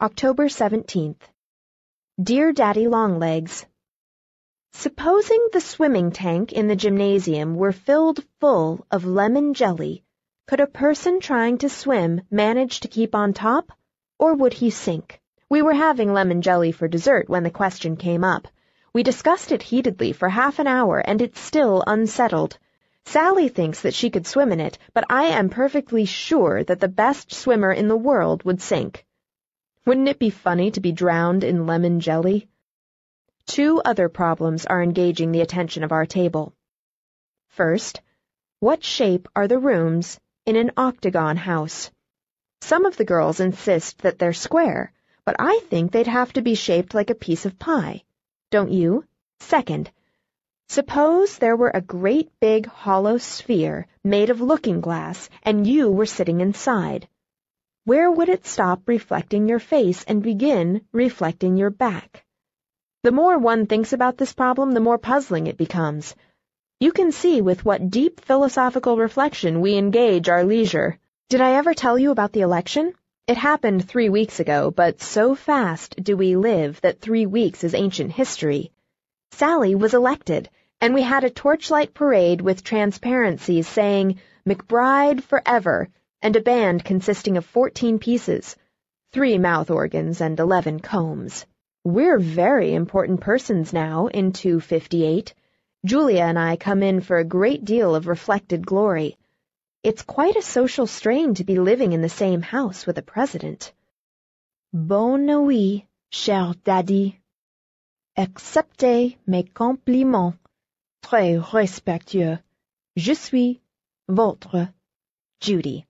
October 17th. Dear Daddy Longlegs, Supposing the swimming tank in the gymnasium were filled full of lemon jelly, could a person trying to swim manage to keep on top, or would he sink? We were having lemon jelly for dessert when the question came up. We discussed it heatedly for half an hour, and it's still unsettled. Sallie thinks that she could swim in it, but I am perfectly sure that the best swimmer in the world would sink. Wouldn't it be funny to be drowned in lemon jelly? Two other problems are engaging the attention of our table. First, what shape are the rooms in an octagon house? Some of the girls insist that they're square, but I think they'd have to be shaped like a piece of pie. Don't you? Second, suppose there were a great big hollow sphere made of looking glass and you were sitting inside. Where would it stop reflecting your face and begin reflecting your back? The more one thinks about this problem, the more puzzling it becomes. You can see with what deep philosophical reflection we engage our leisure. Did I ever tell you about the election? It happened three weeks ago, but so fast do we live that three weeks is ancient history. Sallie was elected, and we had a torchlight parade with transparencies saying, McBride forever, and a band consisting of 14 pieces, three mouth organs and 11 combs. We're very important persons now in 258. Julia and I come in for a great deal of reflected glory. It's quite a social strain to be living in the same house with a president. Bonne nuit, cher daddy. Acceptez mes compliments. Très respectueux. Je suis votre Judy.